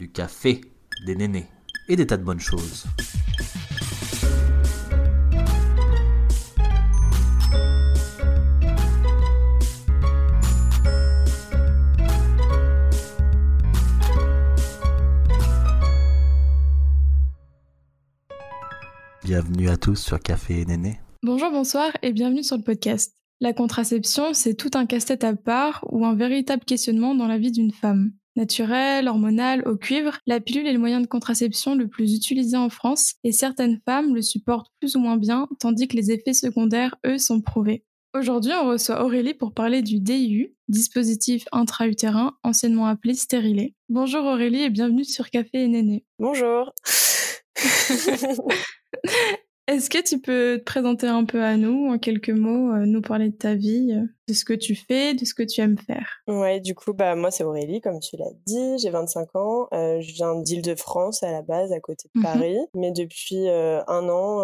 du café, des nénés et des tas de bonnes choses. Bienvenue à tous sur Café et Néné. Bonjour, bonsoir et bienvenue sur le podcast. La contraception, c'est tout un casse-tête à part ou un véritable questionnement dans la vie d'une femme. Naturelle, hormonale, au cuivre, la pilule est le moyen de contraception le plus utilisé en France et certaines femmes le supportent plus ou moins bien, tandis que les effets secondaires, eux, sont prouvés. Aujourd'hui, on reçoit Aurélie pour parler du DIU, dispositif intra-utérin, anciennement appelé stérilet. Bonjour Aurélie et bienvenue sur Café et Néné. Bonjour. Est-ce que tu peux te présenter un peu à nous, en quelques mots, euh, nous parler de ta vie, euh, de ce que tu fais, de ce que tu aimes faire? Ouais, du coup, bah moi c'est Aurélie, comme tu l'as dit, j'ai 25 ans, euh, je viens d'Île-de-France à la base, à côté de Mhm. Paris, mais depuis un an,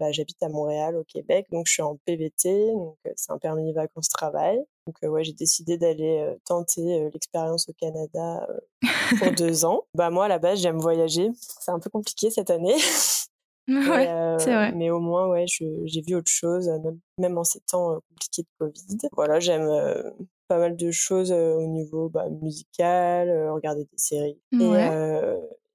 bah, j'habite à Montréal, au Québec, donc je suis en PVT, donc c'est un permis vacances-travail. Donc ouais, j'ai décidé d'aller tenter l'expérience au Canada pour deux ans. Bah moi à la base j'aime voyager, c'est un peu compliqué cette année. Ouais, Mais, euh, c'est vrai. Mais au moins, ouais, j'ai vu autre chose, euh, même, même en ces temps euh, compliqués de Covid. Voilà, j'aime euh, pas mal de choses au niveau bah, musical, regarder des séries. Ouais.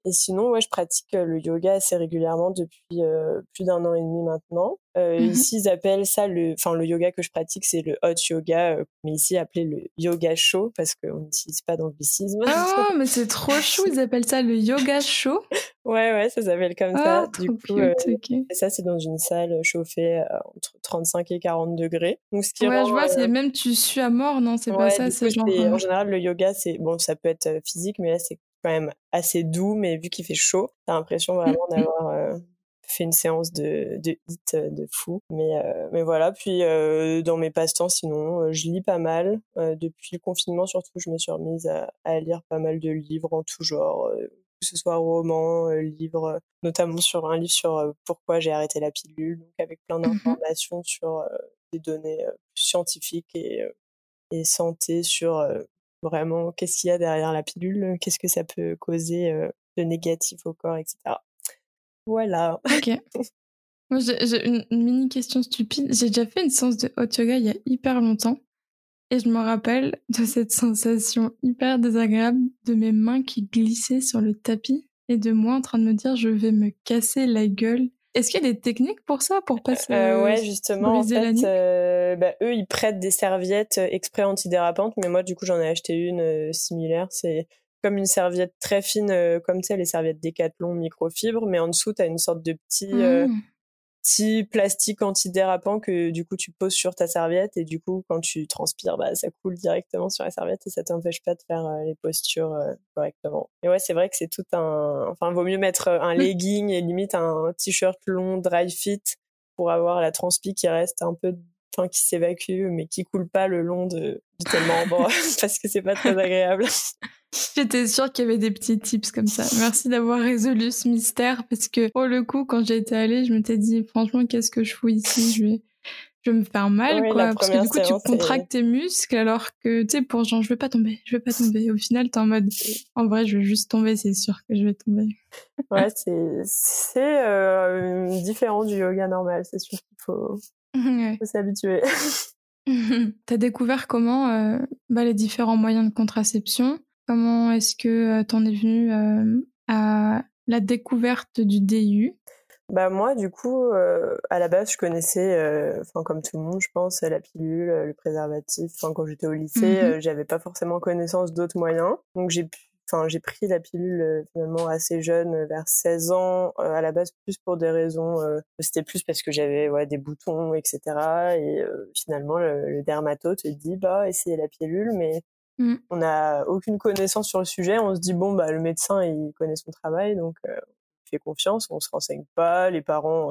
Et sinon, ouais, je pratique euh, le yoga assez régulièrement depuis euh, plus d'un an et demi maintenant. Euh, Mhm. Ici, ils appellent ça le, enfin, le yoga que je pratique, c'est le hot yoga, euh, mais ici appelé le yoga chaud parce qu'on n'utilise pas d'anglicisme. Oh, mais c'est trop chou, ils appellent ça le yoga chaud. ouais, ouais, ça s'appelle comme Ah, ça. Du trop coup, cute, euh. Et ça, c'est dans une salle chauffée entre 35 et 40 degrés. Donc, ce qui Ouais, rend, je vois, c'est même tu suis à mort, non, c'est pas ça, du c'est genre... En général, le yoga, c'est bon, ça peut être physique, mais là, c'est quand même assez doux. Mais vu qu'il fait chaud, t'as l'impression vraiment Mhm. d'avoir euh, fait une séance de, de hit euh, de fou. Mais, euh, mais voilà. Puis, euh, dans mes passe-temps, sinon, je lis pas mal. Depuis le confinement, surtout, je me suis remise à, à lire pas mal de livres en tout genre. que ce soit romans, livres, notamment sur un livre sur pourquoi j'ai arrêté la pilule, donc avec plein Mhm. d'informations sur des données scientifiques et, et santé sur vraiment qu'est-ce qu'il y a derrière la pilule, qu'est-ce que ça peut causer de négatif au corps, etc. Voilà. Ok. Moi, j'ai j'ai une, une mini question stupide. J'ai déjà fait une séance de hot yoga il y a hyper longtemps. Et je me rappelle de cette sensation hyper désagréable de mes mains qui glissaient sur le tapis et de moi en train de me dire je vais me casser la gueule. Est-ce qu'il y a des techniques pour ça, pour pas se... Euh, ouais, justement, en fait, euh, bah, eux, ils prêtent des serviettes euh, exprès antidérapantes, mais moi, du coup, j'en ai acheté une euh, similaire. C'est comme une serviette très fine, comme tu sais, les serviettes Décathlon microfibre, mais en dessous, tu as une sorte de petit, Mmh. Petit plastique antidérapant que du coup, tu poses sur ta serviette et du coup, quand tu transpires, bah, ça coule directement sur la serviette et ça t'empêche pas de faire euh, les postures euh, correctement. Et ouais, c'est vrai que c'est tout un... Enfin, vaut mieux mettre euh, un Mm. legging et limite un t-shirt long, dry fit pour avoir la transpi qui reste un peu enfin qui s'évacue mais qui coule pas le long de du tes membres parce que c'est pas très agréable. J'étais sûre qu'il y avait des petits tips comme ça. Merci d'avoir résolu ce mystère parce que pour le coup, quand été allée, je m'étais dit franchement, qu'est-ce que je fous ici? Je vais, je vais me faire mal, Oui, quoi. Parce que du coup, tu séance, contractes tes muscles alors que, tu sais, pour genre, je vais pas tomber, je vais pas tomber. Au final, t'es en mode, en vrai, je vais juste tomber, c'est sûr que je vais tomber. Ouais, c'est c'est euh, différent du yoga normal, c'est sûr qu'il faut, Faut s'habituer. T'as découvert comment euh, bah, les différents moyens de contraception? Comment est-ce que euh, t'en es venu euh, à la découverte du DIU Bah moi, du coup, euh, à la base, je connaissais, enfin comme tout le monde, je pense, la pilule, le préservatif. Enfin, quand j'étais au lycée, euh, j'avais pas forcément connaissance d'autres moyens. Donc j'ai pu, enfin j'ai pris la pilule euh, finalement assez jeune, euh, vers 16 ans, euh, à la base plus pour des raisons, euh, c'était plus parce que j'avais ouais des boutons, etc. Et euh, finalement, le, le dermato te dit bah essayez la pilule, mais Mm. on n'a aucune connaissance sur le sujet. On se dit bon bah le médecin il connaît son travail, donc euh, fait confiance, on se renseigne pas, les parents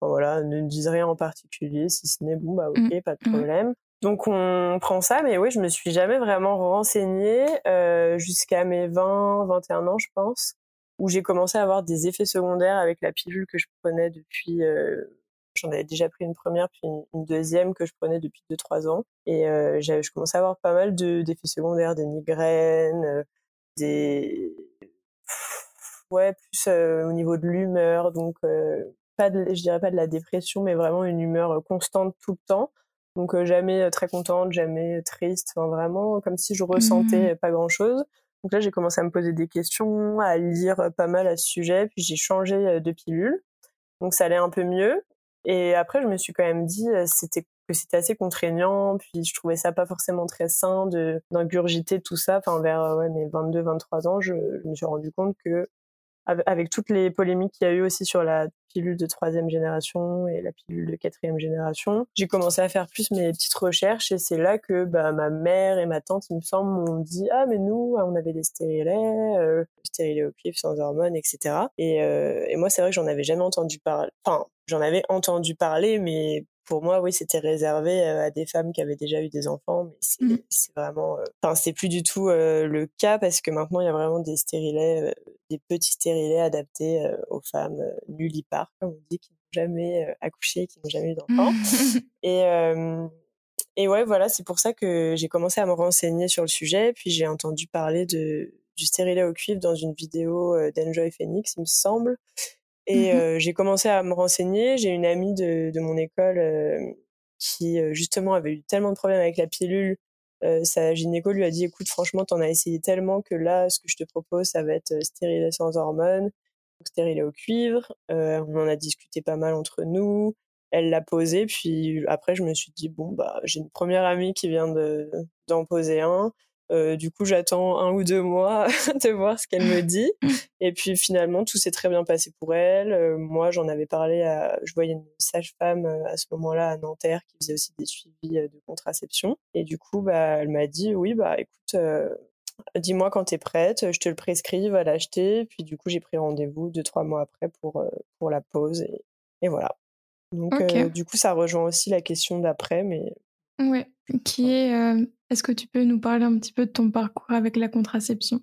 voilà, ne disent rien en particulier, si ce n'est bon bah ok, Mm. pas de Mm. problème. Donc on prend ça, mais oui, je me suis jamais vraiment renseignée euh, jusqu'à mes 20, 21 ans, je pense, où j'ai commencé à avoir des effets secondaires avec la pilule que je prenais depuis. euh, J'en avais déjà pris une première, puis une, deuxième que je prenais depuis 2-3 ans. Et euh, je commençais à avoir pas mal de- d'effets secondaires, des migraines, euh, des ouais, plus au niveau de l'humeur, donc pas de, je dirais pas de la dépression, mais vraiment une humeur constante tout le temps. Donc jamais très contente, jamais triste, enfin vraiment comme si je ressentais mmh. pas grand chose. Donc là j'ai commencé à me poser des questions, à lire pas mal à ce sujet, puis j'ai changé de pilule. Donc ça allait un peu mieux. Et après je me suis quand même dit c'était que c'était assez contraignant, puis je trouvais ça pas forcément très sain de d'ingurgiter tout ça. Enfin vers ouais, mes 22 23 ans, je, je me suis rendu compte que avec toutes les polémiques qu'il y a eu aussi sur la pilule de troisième génération et la pilule de quatrième génération, j'ai commencé à faire plus mes petites recherches et c'est là que bah, ma mère et ma tante, il me semble, m'ont dit ah mais nous on avait des stérilets, euh, au cuivre sans hormones, etc. Et, euh, et moi c'est vrai que j'en avais jamais entendu parler. Enfin j'en avais entendu parler, mais pour moi, oui, c'était réservé euh, à des femmes qui avaient déjà eu des enfants, mais c'est mmh. vraiment, euh, enfin, c'est plus du tout euh, le cas parce que maintenant, il y a vraiment des stérilets, des petits stérilets adaptés aux femmes nullipares, comme on dit, qui n'ont jamais accouché, qui n'ont jamais eu d'enfants. et, et ouais, voilà, c'est pour ça que j'ai commencé à me renseigner sur le sujet, puis j'ai entendu parler de, du stérilet au cuivre dans une vidéo d'Enjoy Phoenix, il me semble. Et mmh euh, j'ai commencé à me renseigner. J'ai une amie de, de mon école euh, qui justement avait eu tellement de problèmes avec la pilule. sa gynéco lui a dit écoute franchement t'en as essayé tellement que là ce que je te propose ça va être stérilé sans hormones, stérilé au cuivre. on en a discuté pas mal entre nous. Elle l'a posé puis après je me suis dit bon bah j'ai une première amie qui vient de d'en poser un. Euh, du coup, j'attends un ou deux mois de voir ce qu'elle me dit. Et puis finalement, tout s'est très bien passé pour elle. Euh, moi, j'en avais parlé à, je voyais une sage-femme euh, à ce moment-là à Nanterre qui faisait aussi des suivis de contraception. Et du coup, bah, elle m'a dit, oui, bah, écoute, dis-moi quand t'es prête, je te le prescris, va l'acheter. Puis du coup, j'ai pris rendez-vous deux, trois mois après pour, pour la pause. Et, et voilà. Donc, du coup, ça rejoint aussi la question d'après, mais. Ouais, qui est est-ce que tu peux nous parler un petit peu de ton parcours avec la contraception?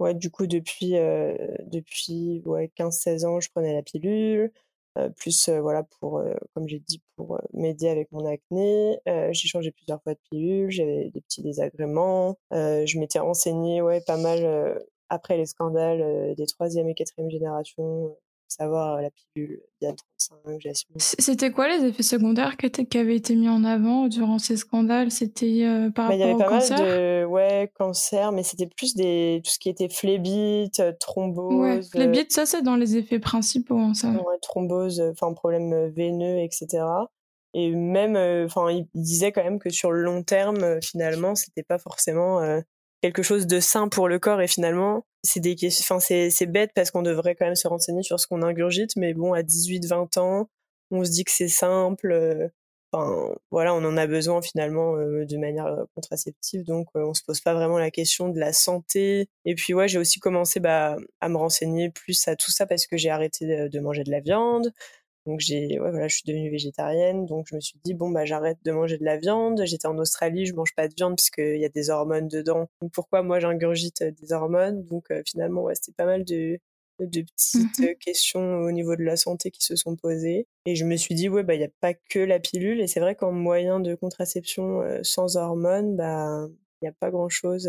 Ouais, du coup, depuis, euh, depuis ouais, 15-16 ans, je prenais la pilule. Euh, plus, euh, voilà, pour, comme j'ai dit, pour m'aider avec mon acné. j'ai changé plusieurs fois de pilule, j'avais des petits désagréments. je m'étais renseignée ouais, pas mal après les scandales des troisième et quatrième générations savoir la pilule Diane 35, Jasmine. C'était quoi les effets secondaires qui, avaient été mis en avant durant ces scandales? C'était euh, par bah, rapport au cancer Il y avait pas mal de ouais, cancer, mais c'était plus des, tout ce qui était phlébite, euh, thrombose. Ouais, phlébite, ça c'est dans les effets principaux. Hein, ça. Ouais, thrombose, enfin problème veineux, etc. Et même, enfin, il disait quand même que sur le long terme, finalement, c'était pas forcément quelque chose de sain pour le corps et finalement c'est des enfin c'est bête parce qu'on devrait quand même se renseigner sur ce qu'on ingurgite mais bon à 18 20 ans on se dit que c'est simple euh, enfin voilà on en a besoin finalement euh, de manière euh, contraceptive donc on se pose pas vraiment la question de la santé. Et puis ouais j'ai aussi commencé bah à me renseigner plus à tout ça parce que j'ai arrêté de manger de la viande donc j'ai, ouais, voilà, je suis devenue végétarienne, donc je me suis dit bon bah j'arrête de manger de la viande. J'étais en Australie, je mange pas de viande puisqu'il y a des hormones dedans. Donc pourquoi moi j'ingurgite euh, des hormones? Donc euh, finalement ouais, c'était pas mal de de petites mmh questions au niveau de la santé qui se sont posées et je me suis dit ouais bah il y a pas que la pilule et c'est vrai qu'en moyen de contraception euh, sans hormones bah il y a pas grand chose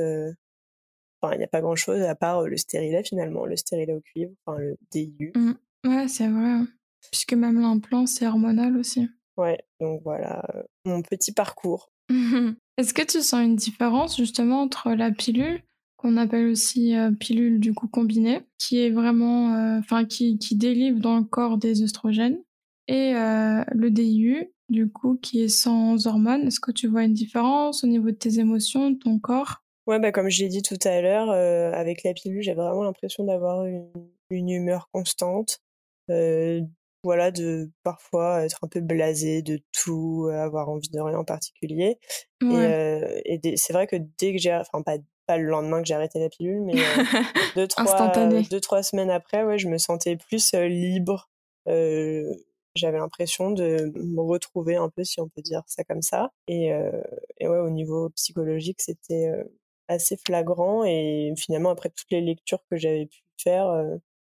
enfin il y a pas grand chose à part le stérilet finalement le stérilet au cuivre enfin le DIU mmh. ouais c'est vrai. Puisque même l'implant, c'est hormonal aussi. Ouais, donc voilà euh, mon petit parcours. Est-ce que tu sens une différence justement entre la pilule, qu'on appelle aussi euh, pilule du coup combinée, qui est vraiment, euh, enfin qui, qui délivre dans le corps des oestrogènes, et le DIU, du coup, qui est sans hormones? Est-ce que tu vois une différence au niveau de tes émotions, de ton corps? Ouais, bah comme je l'ai dit tout à l'heure, avec la pilule, j'ai vraiment l'impression d'avoir une, une, humeur constante, voilà, de parfois être un peu blasé de tout, avoir envie de rien en particulier. Et, c'est vrai que dès que j'ai, enfin pas, pas le lendemain que j'ai arrêté la pilule, mais deux, trois, deux, trois semaines après, ouais, je me sentais plus libre. j'avais l'impression de me retrouver un peu, si on peut dire ça comme ça. Et, et ouais, au niveau psychologique, c'était assez flagrant. Et finalement, après toutes les lectures que j'avais pu faire,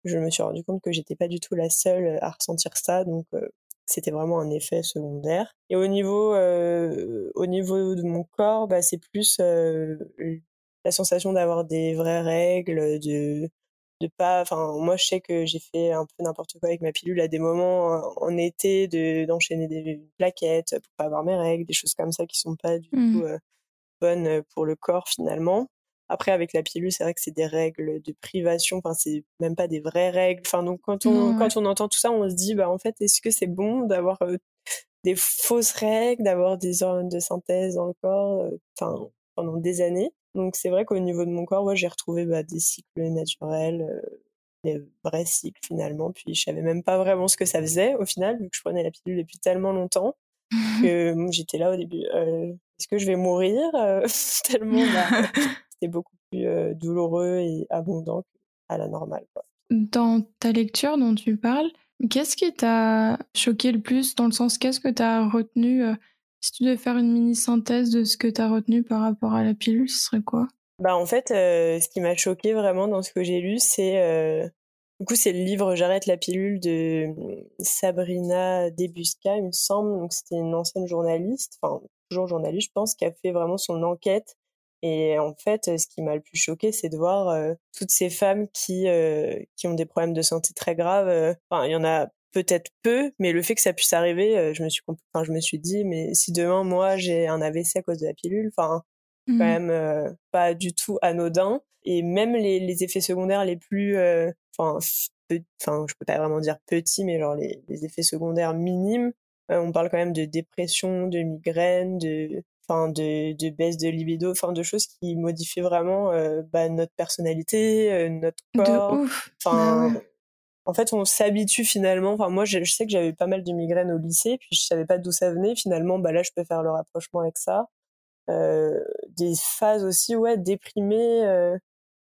je me suis rendu compte que j'étais pas du tout la seule à ressentir ça, donc euh, c'était vraiment un effet secondaire. Et au niveau, euh, au niveau de mon corps, bah, c'est plus euh, la sensation d'avoir des vraies règles, de de pas enfin moi je sais que j'ai fait un peu n'importe quoi avec ma pilule à des moments en été de d'enchaîner des plaquettes pour pas avoir mes règles des choses comme ça qui sont pas du Mmh. tout euh, bonnes pour le corps finalement après avec la pilule c'est vrai que c'est des règles de privation enfin c'est même pas des vraies règles enfin donc quand on ouais. quand on entend tout ça on se dit bah en fait est-ce que c'est bon d'avoir euh, des fausses règles d'avoir des hormones de synthèse dans le corps euh, enfin pendant des années? Donc c'est vrai qu'au niveau de mon corps, ouais, j'ai retrouvé bah, des cycles naturels, euh, des vrais cycles finalement. Puis je savais même pas vraiment ce que ça faisait au final, vu que je prenais la pilule depuis tellement longtemps que j'étais là au début. euh, Est-ce que je vais mourir Tellement bah, c'était beaucoup plus douloureux et abondant qu'à la normale. Quoi. Dans ta lecture dont tu parles, qu'est-ce qui t'a choqué le plus? Dans le sens, qu'est-ce que t'as retenu euh, Si tu devais faire une mini-synthèse de ce que t'as retenu par rapport à la pilule, ce serait quoi? Bah en fait, euh, ce qui m'a choqué vraiment dans ce que j'ai lu, c'est euh, du coup c'est le livre J'arrête la pilule de Sabrina Debusca, il me semble. Donc c'était une ancienne journaliste, enfin toujours journaliste, je pense, qui a fait vraiment son enquête. Et en fait, ce qui m'a le plus choqué, c'est de voir euh, toutes ces femmes qui euh, qui ont des problèmes de santé très graves. euh, Enfin, il y en a peut-être peu, mais le fait que ça puisse arriver, euh, je me suis, enfin, je me suis dit, mais si demain moi j'ai un AVC à cause de la pilule, enfin quand même euh, pas du tout anodin et même les, les effets secondaires les plus euh, enfin enfin je peux pas vraiment dire petits mais genre les, les effets secondaires minimes euh, on parle quand même de dépression de migraine de enfin de, de baisse de libido enfin de choses qui modifient vraiment euh, bah, notre personnalité euh, notre corps. enfin Bah ouais. en fait on s'habitue finalement. Enfin moi je, je sais que j'avais pas mal de migraines au lycée puis je savais pas d'où ça venait. Finalement bah là je peux faire le rapprochement avec ça. Euh, des phases aussi ouais déprimées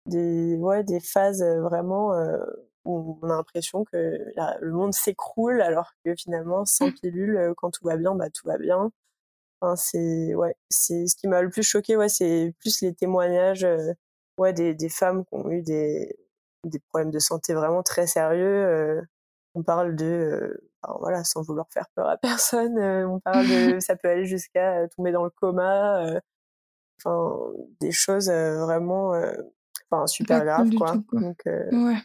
des ouais des phases vraiment où on a l'impression que la- le monde s'écroule alors que finalement sans pilule euh, quand tout va bien bah tout va bien enfin c'est ouais c'est ce qui m'a le plus choqué ouais c'est plus les témoignages euh, ouais des des femmes qui ont eu des des problèmes de santé vraiment très sérieux euh, on parle de euh, enfin, voilà sans vouloir faire peur à personne euh, on parle de ça peut aller jusqu'à euh, tomber dans le coma euh, enfin des choses euh, vraiment euh, enfin super Pas graves quoi tout, quoi. donc euh, Ouais.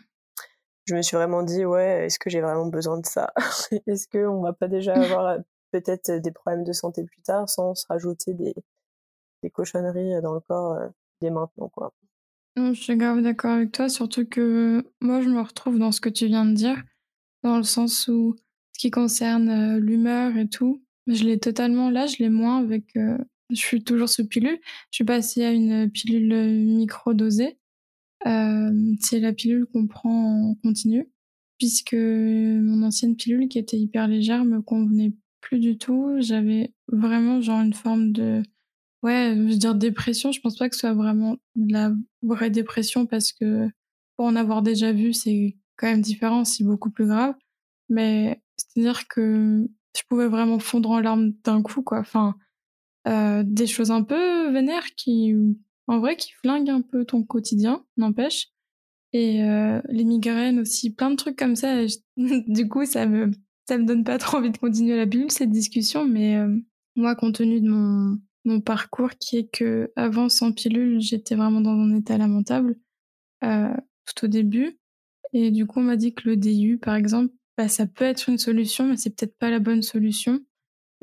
je me suis vraiment dit ouais est-ce que j'ai vraiment besoin de ça? Est-ce que on va pas déjà avoir euh, peut-être des problèmes de santé plus tard sans se rajouter des des cochonneries dans le corps euh, dès maintenant quoi je suis grave d'accord avec toi, surtout que moi, je me retrouve dans ce que tu viens de dire, dans le sens où ce qui concerne euh, l'humeur et tout, je l'ai totalement là, je l'ai moins avec. euh, je suis toujours sous pilule. Je suis passée à une pilule micro-dosée. Euh, c'est la pilule qu'on prend en continu, puisque mon ancienne pilule, qui était hyper légère, me convenait plus du tout. J'avais vraiment genre une forme de Ouais, je veux dire dépression, je pense pas que ce soit vraiment de la vraie dépression parce que pour en avoir déjà vu, c'est quand même différent, c'est beaucoup plus grave. Mais c'est-à-dire que je pouvais vraiment fondre en larmes d'un coup, quoi. Enfin, euh, des choses un peu vénères qui, en vrai, qui flinguent un peu ton quotidien, n'empêche. Et euh, les migraines aussi, plein de trucs comme ça. Du coup, ça me, ça me donne pas trop envie de continuer la pilule, cette discussion. Mais euh, moi, compte tenu de mon, mon parcours qui est que avant sans pilule, j'étais vraiment dans un état lamentable euh, tout au début. Et du coup, on m'a dit que le DIU, par exemple, bah, ça peut être une solution, mais c'est peut-être pas la bonne solution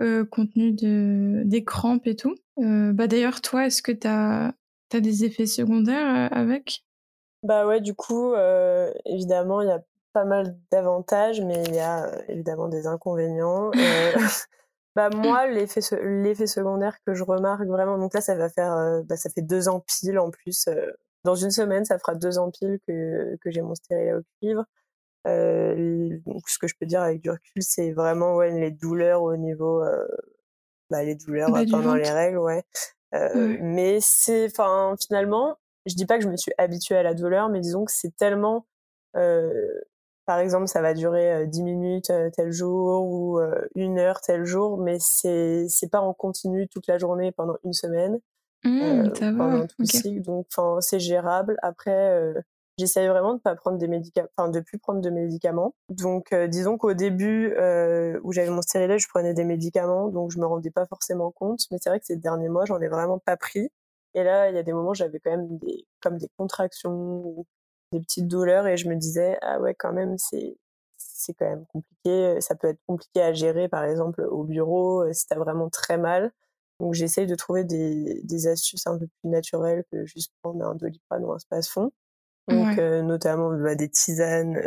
euh, compte tenu de, des crampes et tout. Bah, D'ailleurs, toi, est-ce que tu as, des effets secondaires avec? Bah ouais, du coup, évidemment, il y a pas mal d'avantages, mais il y a euh, évidemment des inconvénients. Euh, bah moi, l'effet se- l'effet secondaire que je remarque vraiment, donc là, ça va faire, euh, bah, ça fait deux ans pile en plus. euh, dans une semaine, ça fera deux ans pile que que j'ai mon stérilet au cuivre. Donc ce que je peux dire avec du recul, c'est vraiment ouais les douleurs au niveau, bah les douleurs Bah, pendant les règles, ouais. Mais c'est, enfin, finalement, je dis pas que je me suis habituée à la douleur, mais disons que c'est tellement, euh, par exemple, ça va durer euh, 10 minutes euh, tel jour ou euh, une heure tel jour, mais c'est c'est pas en continu toute la journée pendant une semaine, Mmh, euh, va, pendant tout cycle. Donc, c'est gérable. Après, euh, j'essaye vraiment de pas prendre des médicaments, enfin, de plus prendre de médicaments. Donc, euh, disons qu'au début euh, où j'avais mon stérilet, je prenais des médicaments, donc je me rendais pas forcément compte. Mais c'est vrai que ces derniers mois, j'en ai vraiment pas pris. Et là, il y a des moments, j'avais quand même des, comme des contractions ou des petites douleurs et je me disais ah ouais quand même c'est c'est quand même compliqué. Ça peut être compliqué à gérer par exemple au bureau si t'as vraiment très mal. Donc j'essaye de trouver des, des astuces un peu plus naturelles que juste prendre un doliprane ou un space-fond. Donc notamment bah, des tisanes,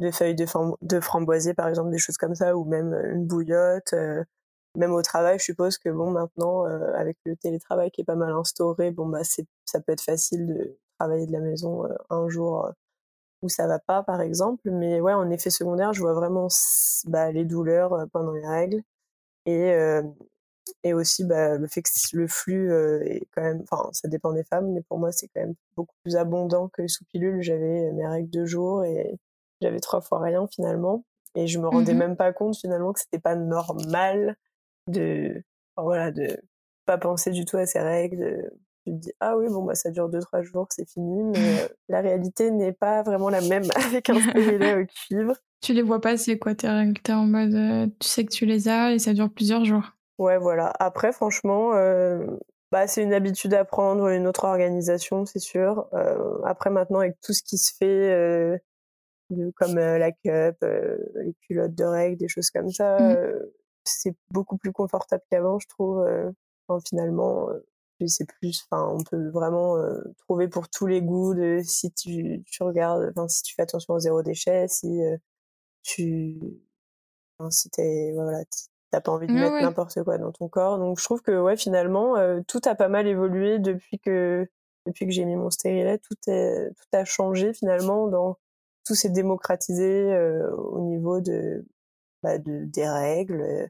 de feuilles de, de framboisier par exemple, des choses comme ça, ou même une bouillotte même au travail, je suppose que bon, maintenant, euh, avec le télétravail qui est pas mal instauré, bon, bah, c'est, ça peut être facile de travailler de la maison un jour où ça va pas, par exemple. Mais ouais, en effet secondaire, je vois vraiment bah, les douleurs pendant les règles et et aussi bah, le fait que le flux est quand même, enfin, ça dépend des femmes, mais pour moi, c'est quand même beaucoup plus abondant que sous pilule. J'avais mes règles de jour et j'avais trois fois rien finalement. Et je me rendais mmh même pas compte finalement que c'était pas normal de voilà de pas penser du tout à ces règles tu te dis ah oui bon bah ça dure deux trois jours c'est fini mais euh, la réalité n'est pas vraiment la même avec un stérilet au cuivre tu les vois pas c'est quoi tes règles t'es en mode euh, tu sais que tu les as et ça dure plusieurs jours. Ouais voilà. Après franchement euh, bah c'est une habitude à prendre une autre organisation c'est sûr. Après maintenant avec tout ce qui se fait de, comme la cup les culottes de règles des choses comme ça mmh. c'est beaucoup plus confortable qu'avant, je trouve. Enfin, finalement, c'est plus, enfin, on peut vraiment euh, trouver pour tous les goûts de si tu, tu regardes, enfin, si tu fais attention au zéro déchet, si tu, enfin, si t'es, voilà, t'as pas envie de mettre n'importe quoi dans ton corps. Donc, je trouve que, ouais, finalement, tout a pas mal évolué depuis que, depuis que j'ai mis mon stérilet. Tout est, tout a changé finalement dans, tout s'est démocratisé au niveau de, bah, de, des règles.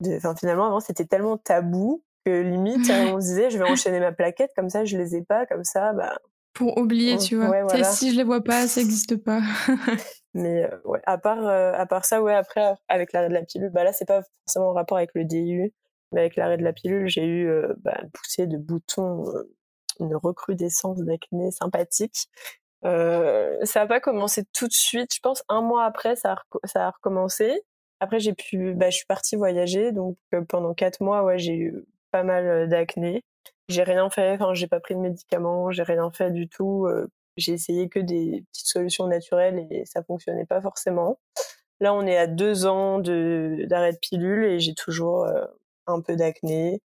De, enfin, finalement, avant, c'était tellement tabou que limite, on se disait, je vais enchaîner ma plaquette, comme ça, je les ai pas, comme ça, bah. Pour oublier, tu vois. Si je les vois pas, ça n'existe pas. Mais euh, ouais, à part, euh, à part ça, ouais, après, avec l'arrêt de la pilule, bah là, c'est pas forcément en rapport avec le DIU, mais avec l'arrêt de la pilule, j'ai eu euh, bah, poussée de boutons, une recrudescence d'acné sympathique. ça n'a pas commencé tout de suite. Je pense un mois après, ça a, ça a recommencé. Après, j'ai pu, bah, je suis partie voyager, donc euh, pendant quatre mois, ouais, j'ai eu pas mal euh, d'acné. J'ai rien fait, enfin, j'ai pas pris de médicaments, j'ai rien fait du tout. Euh, j'ai essayé que des petites solutions naturelles et ça fonctionnait pas forcément. Là, on est à deux ans de d'arrêt de pilule et j'ai toujours un peu d'acné.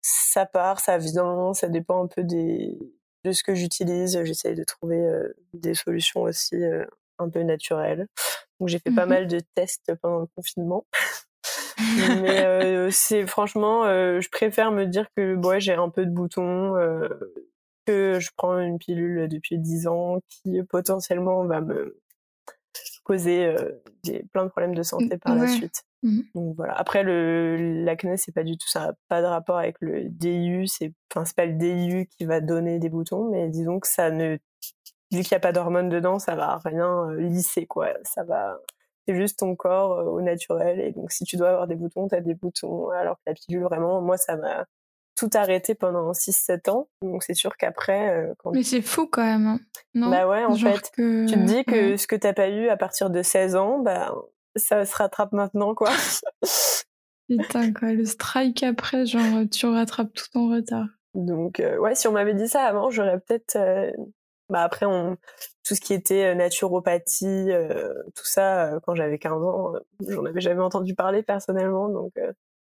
Ça part, ça vient, ça dépend un peu des de ce que j'utilise. J'essaye de trouver des solutions aussi un peu naturelles. Donc j'ai fait pas mmh mal de tests pendant le confinement. Mais euh, c'est franchement, euh, je préfère me dire que ouais, j'ai un peu de boutons, euh, que je prends une pilule depuis 10 ans qui potentiellement va me causer des, plein de problèmes de santé par la suite. Mmh Donc voilà. Après le l'acné c'est pas du tout ça, n'a pas de rapport avec le DIU, c'est enfin c'est pas le DIU qui va donner des boutons, mais disons que ça ne vu qu'il n'y a pas d'hormones dedans, ça va rien euh, lisser, quoi. Ça va, c'est juste ton corps euh, au naturel. Et donc, si tu dois avoir des boutons, tu as des boutons. Alors que la pilule, vraiment, moi, ça m'a tout arrêté pendant 6-7 ans. Donc, c'est sûr qu'après, euh, quand... Mais c'est fou quand même, hein. non? Bah ouais, en fait. Tu te dis que ce que t'as pas eu à partir de 16 ans, bah, ça se rattrape maintenant, quoi. Putain, quoi. Le strike après, genre, tu rattrapes tout ton retard. Donc, ouais, si on m'avait dit ça avant, j'aurais peut-être bah après, on, tout ce qui était euh, naturopathie, euh, tout ça, euh, quand j'avais 15 ans, j'en avais jamais entendu parler personnellement. Donc,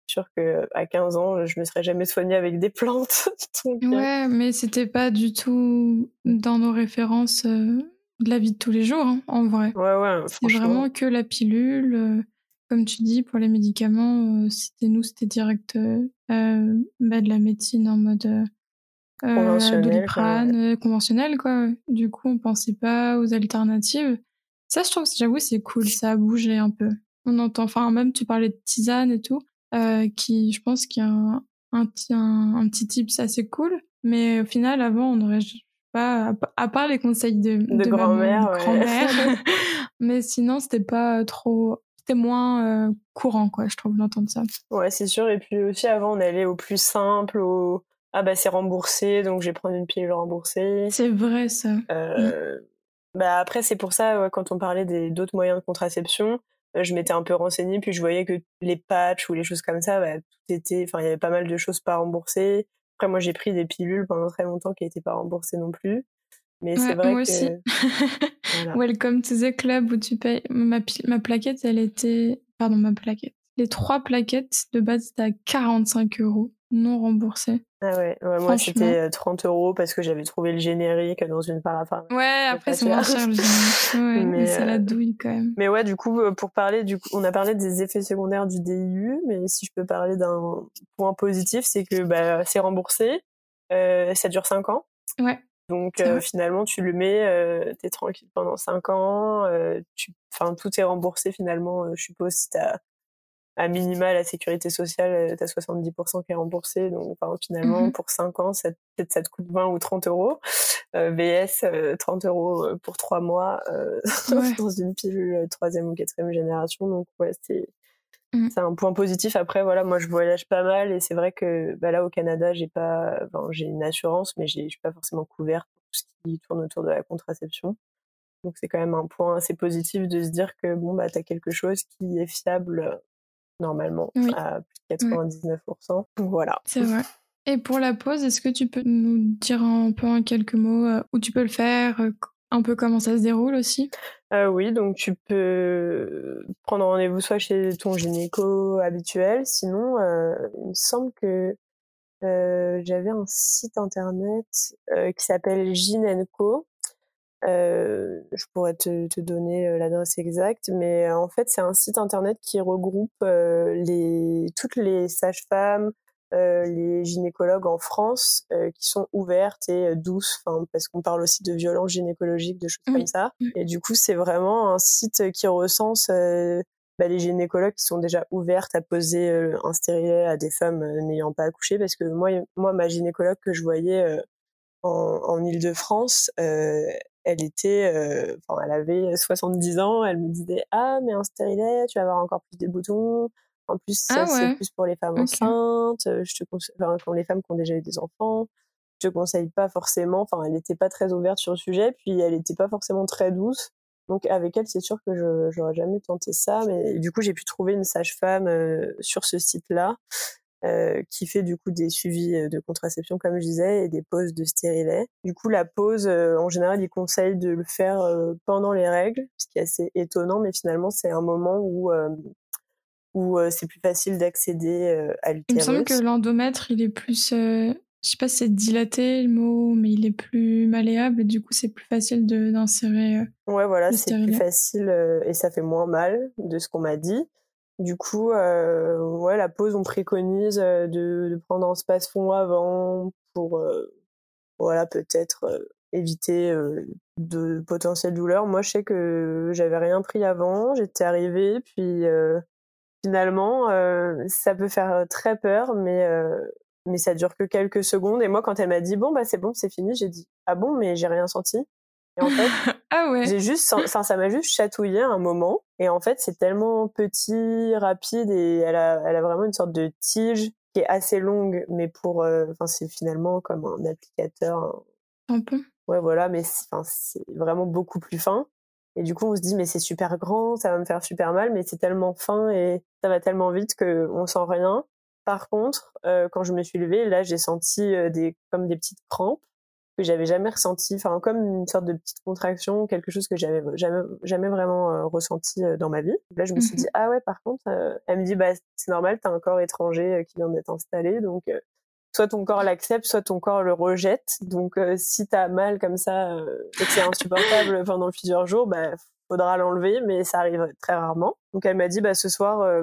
sûr que à 15 ans, je me serais jamais soignée avec des plantes. ouais, mais c'était pas du tout dans nos références de la vie de tous les jours, hein, en vrai. Ouais, ouais. C'est vraiment que la pilule. comme tu dis, pour les médicaments, c'était nous, c'était direct bah, de la médecine en mode euh, conventionnel, quoi. conventionnel quoi. Du coup, on pensait pas aux alternatives. Ça, je trouve, j'avoue, c'est cool. Ça a bougé un peu. On entend, enfin, même tu parlais de tisane et tout, euh, qui, je pense qu'il y a un, un, un, petit tips assez cool. Mais au final, avant, on n'aurait pas, à part les conseils de, de, grand-mère, mais sinon, c'était pas trop, c'était moins euh, courant, quoi, je trouve, d'entendre ça. Ouais, c'est sûr. Et puis aussi, avant, on allait au plus simple, au, ah bah c'est remboursé donc je vais prendre une pilule remboursée. C'est vrai ça. Euh, Bah après c'est pour ça quand on parlait des d'autres moyens de contraception, euh, je m'étais un peu renseignée puis je voyais que les patchs ou les choses comme ça, bah, tout était, enfin il y avait pas mal de choses pas remboursées. Après moi j'ai pris des pilules pendant très longtemps qui n'étaient pas remboursées non plus. Mais c'est vrai moi que. aussi. Welcome to the club où tu payes. Ma, ma plaquette, elle était. Pardon, ma plaquette. Les trois plaquettes de base étaient à 45 euros, non remboursées. Ah ouais, moi c'était 30 euh, euros parce que j'avais trouvé le générique dans une paraphrase. Ouais, après c'est moins cher le générique. Ouais, mais, c'est la euh, douille quand même. Mais ouais, du coup, euh, pour parler, du coup, on a parlé des effets secondaires du DIU, mais si je peux parler d'un point positif, c'est que bah, c'est remboursé, euh, ça dure 5 ans. Ouais. Donc finalement, tu le mets, t'es tranquille pendant 5 ans, tu, enfin tout est remboursé finalement. je suppose si t'as à minima la sécurité sociale, euh, t'as 70% qui est remboursé. Donc enfin, finalement, mmh pour 5 ans, ça, peut-être ça te coûte 20 ou 30 euros. Euh, VS, 30 euh, euros euh, pour 3 mois euh, dans une pilule troisième ou quatrième génération. Donc ouais, c'est mmh. c'est un point positif. Après, voilà, moi je voyage pas mal et c'est vrai que bah, là au Canada, j'ai pas, enfin, j'ai une assurance, mais je suis pas forcément couverte pour tout ce qui tourne autour de la contraception. Donc c'est quand même un point assez positif de se dire que bon bah t'as quelque chose qui est fiable normalement à plus de 99%. Voilà. C'est vrai. Et pour la pause, est-ce que tu peux nous dire un peu en quelques mots euh, où tu peux le faire, euh, un peu comment ça se déroule aussi? Euh, Oui, donc tu peux prendre rendez-vous soit chez ton gynéco habituel, sinon il me semble que j'avais un site internet qui s'appelle Ginenco euh, je pourrais te, te donner euh, l'adresse exacte, mais euh, en fait c'est un site internet qui regroupe euh, les, toutes les sages-femmes, euh, les gynécologues en France qui sont ouvertes et douces, parce qu'on parle aussi de violences gynécologiques, de choses comme ça. Et du coup c'est vraiment un site qui recense bah, les gynécologues qui sont déjà ouvertes à poser un stérilet à des femmes n'ayant pas accouché, parce que moi, moi ma gynécologue que je voyais en, en Ile-de-France, euh, elle était, euh, enfin, elle avait 70 ans, elle me disait ah mais un stérilet, tu vas avoir encore plus de boutons. En plus, ça ah c'est plus pour les femmes enceintes. Euh, je te conseille, enfin, pour les femmes qui ont déjà eu des enfants. Je te conseille pas forcément. Enfin, elle n'était pas très ouverte sur le sujet, puis elle n'était pas forcément très douce. Donc avec elle, c'est sûr que je j'aurais jamais tenté ça, mais du coup j'ai pu trouver une sage-femme euh, sur ce site-là euh, qui fait du coup des suivis euh, de contraception comme je disais et des pauses de stérilet. Du coup la pause euh, en général il conseille de le faire pendant les règles, ce qui est assez étonnant mais finalement c'est un moment où où c'est plus facile d'accéder à l'utérus. Il me semble que l'endomètre il est plus je sais pas si c'est dilaté le mot, mais il est plus malléable et du coup c'est plus facile d'insérer. ouais, voilà, c'est plus facile et ça fait moins mal de ce qu'on m'a dit. Du coup, euh, la pause, on préconise euh, de, prendre un space-fond avant pour, euh, voilà, peut-être éviter de potentielles douleurs. Moi, je sais que j'avais rien pris avant, j'étais arrivée, puis finalement, ça peut faire très peur, mais mais ça dure que quelques secondes. Et moi, quand elle m'a dit bon bah c'est bon, c'est fini, j'ai dit ah bon, mais j'ai rien senti. Et en fait, ah ouais. j'ai juste, enfin, ça m'a juste chatouillé un moment. Et en fait, c'est tellement petit, rapide et elle a, elle a vraiment une sorte de tige qui est assez longue, mais pour, euh, enfin, c'est finalement comme un applicateur. Un peu. Ouais, voilà, mais c'est vraiment beaucoup plus fin. Et du coup, on se dit, mais c'est super grand, ça va me faire super mal, mais c'est tellement fin et ça va tellement vite que on sent rien. Par contre, euh, quand je me suis levée, là, j'ai senti euh, des, comme des petites crampes que j'avais jamais ressenti, enfin comme une sorte de petite contraction, quelque chose que j'avais jamais jamais vraiment euh, ressenti euh, dans ma vie. Là, je me suis mmh dit ah ouais, par contre, euh, elle me dit bah c'est normal, t'as un corps étranger qui vient d'être installé, donc soit ton corps l'accepte, soit ton corps le rejette. Donc si t'as mal comme ça et que c'est insupportable pendant plusieurs jours, bah faudra l'enlever, mais ça arrive très rarement. Donc elle m'a dit bah ce soir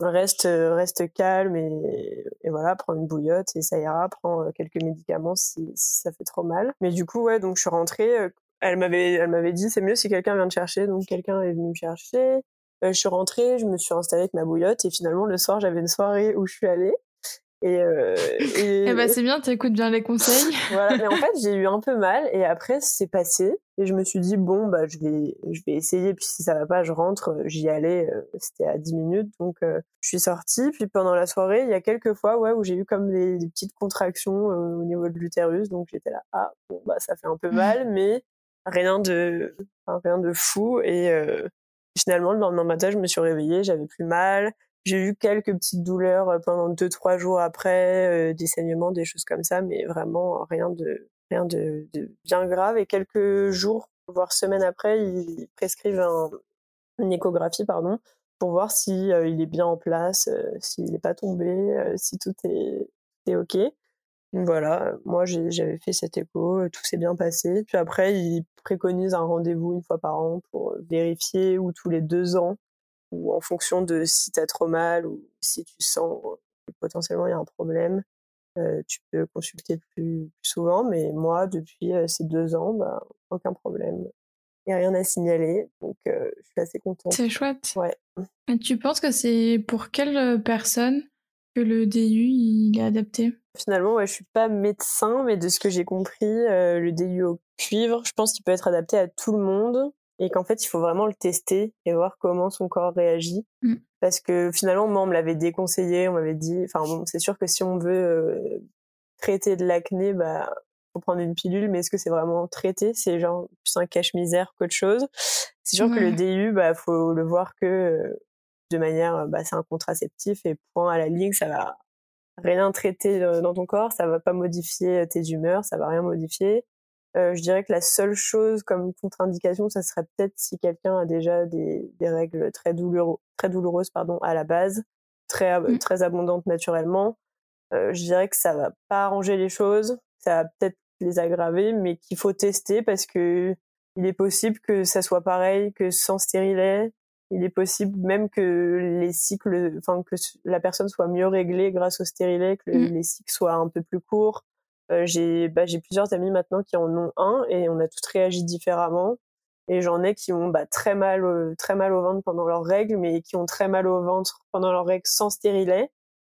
reste reste calme et, et, voilà prends une bouillotte et ça ira. Prends euh, quelques médicaments si, si ça fait trop mal. Mais du coup ouais donc je suis rentrée euh, elle m'avait elle m'avait dit c'est mieux si quelqu'un vient te chercher. Donc quelqu'un est venu me chercher. Euh, je suis rentrée je me suis installée avec ma bouillotte et finalement le soir j'avais une soirée où je suis allée et, euh, et... Eh ben c'est bien, t'écoutes bien les conseils. voilà, mais en fait j'ai eu un peu mal et après c'est passé et je me suis dit bon bah je vais je vais essayer. Puis si ça va pas je rentre. J'y allais, euh, c'était à 10 minutes. Donc euh, je suis sortie. Puis pendant la soirée il y a quelques fois ouais où j'ai eu comme des, des petites contractions euh, au niveau de l'utérus. Donc j'étais là ah bon bah ça fait un peu mal mais rien de enfin, rien de fou. Et finalement le lendemain matin je me suis réveillée j'avais plus mal j'ai eu quelques petites douleurs euh, pendant deux trois jours après, euh, des saignements, des choses comme ça, mais vraiment rien de rien de, bien grave. Et quelques jours, voire semaines après, ils prescrivent une échographie, pardon, pour voir si il est bien en place, s'il n'est pas tombé, si tout est, est ok. Voilà, moi j'avais fait cet écho, tout s'est bien passé. Puis après, ils préconisent un rendez-vous une fois par an pour vérifier ou tous les deux ans, ou en fonction de si tu as trop mal ou si tu sens que potentiellement il y a un problème. Euh, tu peux consulter plus, souvent, mais moi, depuis euh, ces deux ans, bah, aucun problème. Il n'y a rien à signaler, donc euh, je suis assez contente. C'est chouette. Ouais. Et tu penses que c'est pour quelle personne que le DU il est adapté? Finalement, ouais, je suis pas médecin, mais de ce que j'ai compris, euh, le DU au cuivre, je pense qu'il peut être adapté à tout le monde et qu'en fait, il faut vraiment le tester et voir comment son corps réagit. Mm. Parce que finalement, moi, on me l'avait déconseillé, on m'avait dit, enfin bon, c'est sûr que si on veut euh, traiter de l'acné, bah faut prendre une pilule, mais est-ce que c'est vraiment traité? C'est genre plus un cache-misère qu'autre chose. C'est sûr que le DU, bah faut le voir que euh, de manière, bah c'est un contraceptif et point à la ligne, ça va rien traiter euh, dans ton corps, ça va pas modifier tes humeurs, ça va rien modifier. Euh, je dirais que la seule chose comme contre-indication, ça serait peut-être si quelqu'un a déjà des, des règles très douloureuses, très douloureuses pardon, à la base, très mmh. très abondantes naturellement. Euh, je dirais que ça va pas arranger les choses, ça va peut-être les aggraver, mais qu'il faut tester parce que il est possible que ça soit pareil que sans stérilet, il est possible même que les cycles, enfin que la personne soit mieux réglée grâce au stérilet, que mmh. les cycles soient un peu plus courts. Euh, j'ai bah, j'ai plusieurs amis maintenant qui en ont un et on a toutes réagi différemment. Et j'en ai qui ont bah, très mal très mal au ventre pendant leurs règles, mais qui ont très mal au ventre pendant leurs règles sans stérilet,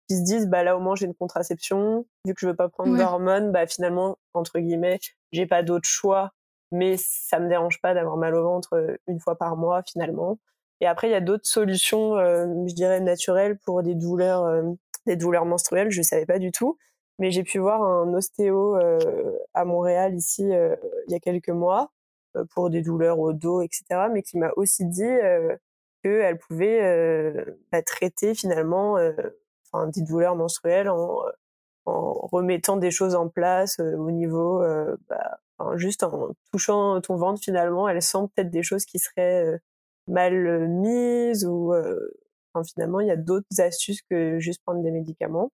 qui se disent bah là au moins j'ai une contraception, vu que je veux pas prendre d'hormones, bah finalement entre guillemets j'ai pas d'autre choix, mais ça me dérange pas d'avoir mal au ventre euh, une fois par mois finalement. Et après, il y a d'autres solutions, euh, je dirais naturelles pour des douleurs, euh, des douleurs menstruelles. Je savais pas du tout, mais j'ai pu voir un ostéo euh, à Montréal ici il y a quelques mois pour des douleurs au dos, etc. Mais qui m'a aussi dit qu'elle pouvait bah, traiter finalement, enfin des douleurs menstruelles en, en remettant des choses en place au niveau, bah, juste en touchant ton ventre finalement, elle sent peut-être des choses qui seraient mal euh, mise ou euh, enfin, finalement il y a d'autres astuces que juste prendre des médicaments.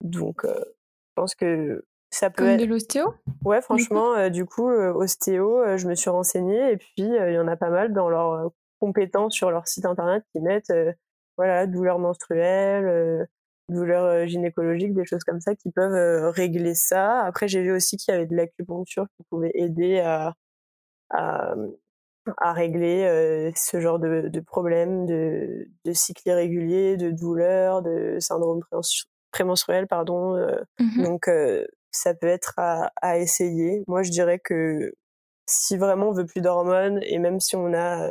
Donc je pense que ça peut Comme être... de l'ostéo? Ouais, franchement, du coup, ostéo, je me suis renseignée et puis il y en a pas mal dans leurs compétences sur leur site internet qui mettent voilà douleurs menstruelles, douleurs gynécologiques, des choses comme ça qui peuvent régler ça. Après, j'ai vu aussi qu'il y avait de l'acupuncture qui pouvait aider à, à, à régler euh, ce genre de, de problèmes de, de cycle irrégulier, de douleurs, de syndrome prémenstruel, pardon. Euh. Mmh donc euh, ça peut être à, à, essayer. Moi, je dirais que si vraiment on veut plus d'hormones et même si on a,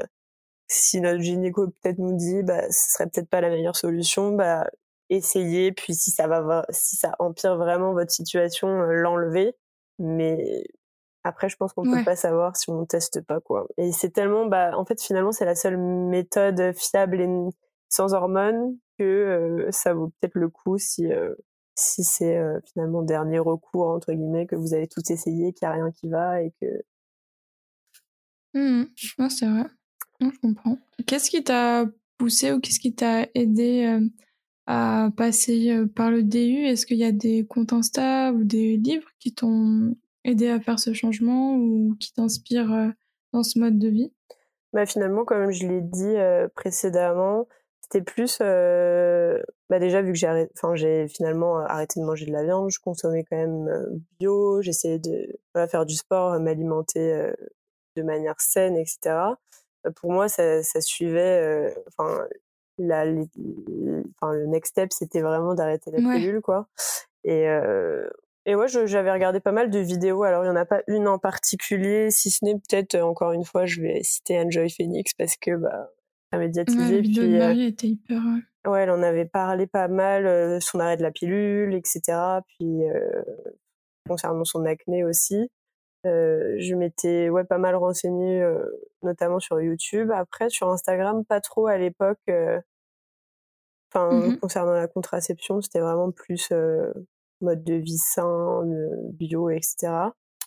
si notre gynéco peut-être nous dit, bah, ce serait peut-être pas la meilleure solution, bah, essayez. Puis si ça va, si ça empire vraiment votre situation, l'enlever. Mais après, je pense qu'on peut pas savoir si on teste pas quoi. Et c'est tellement, bah, en fait, finalement, c'est la seule méthode fiable et sans hormones que euh, ça vaut peut-être le coup si euh, si c'est euh, finalement dernier recours entre guillemets que vous avez tout essayé, qu'il y a rien qui va et que. Mmh c'est vrai. je comprends. Qu'est-ce qui t'a poussé ou qu'est-ce qui t'a aidé à passer par le DU Est-ce qu'il y a des comptes Insta ou des livres qui t'ont aider à faire ce changement ou qui t'inspire euh, dans ce mode de vie? Bah Finalement, comme je l'ai dit euh, précédemment, c'était plus euh, bah déjà vu que j'ai enfin j'ai finalement arrêté de manger de la viande je consommais quand même bio j'essayais de voilà, faire du sport m'alimenter de manière saine etc pour moi ça, ça suivait enfin la enfin le next step c'était vraiment d'arrêter la pilule quoi. Et et ouais, j'avais regardé pas mal de vidéos. Alors, il y en a pas une en particulier, si ce n'est peut-être, euh, encore une fois, je vais citer Enjoy Phoenix parce que, bah, a médiatisé. Ouais, de euh, Marie était hyper... Ouais, elle en avait parlé pas mal, euh, son arrêt de la pilule, etc. Puis, concernant son acné aussi. je m'étais ouais, pas mal renseignée, notamment sur YouTube. Après, sur Instagram, pas trop à l'époque. Enfin, mmh concernant la contraception, c'était vraiment plus mode de vie sain, bio, etc.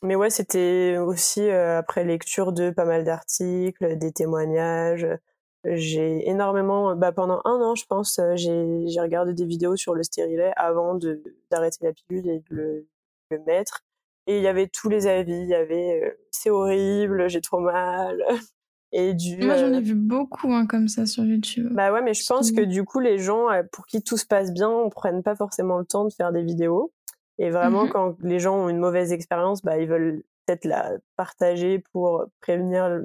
mais ouais, c'était aussi après lecture de pas mal d'articles, des témoignages. J'ai énormément, bah pendant un an, je pense, j'ai j'ai regardé des vidéos sur le stérilet avant de d'arrêter la pilule et de le, le mettre. Et il y avait tous les avis. Il y avait c'est horrible, j'ai trop mal. Et du, Moi, j'en ai vu beaucoup hein, comme ça sur YouTube. Bah ouais, mais je pense que du coup, les gens pour qui tout se passe bien, on prenne pas forcément le temps de faire des vidéos. Et vraiment, mmh quand les gens ont une mauvaise expérience, bah, ils veulent peut-être la partager pour prévenir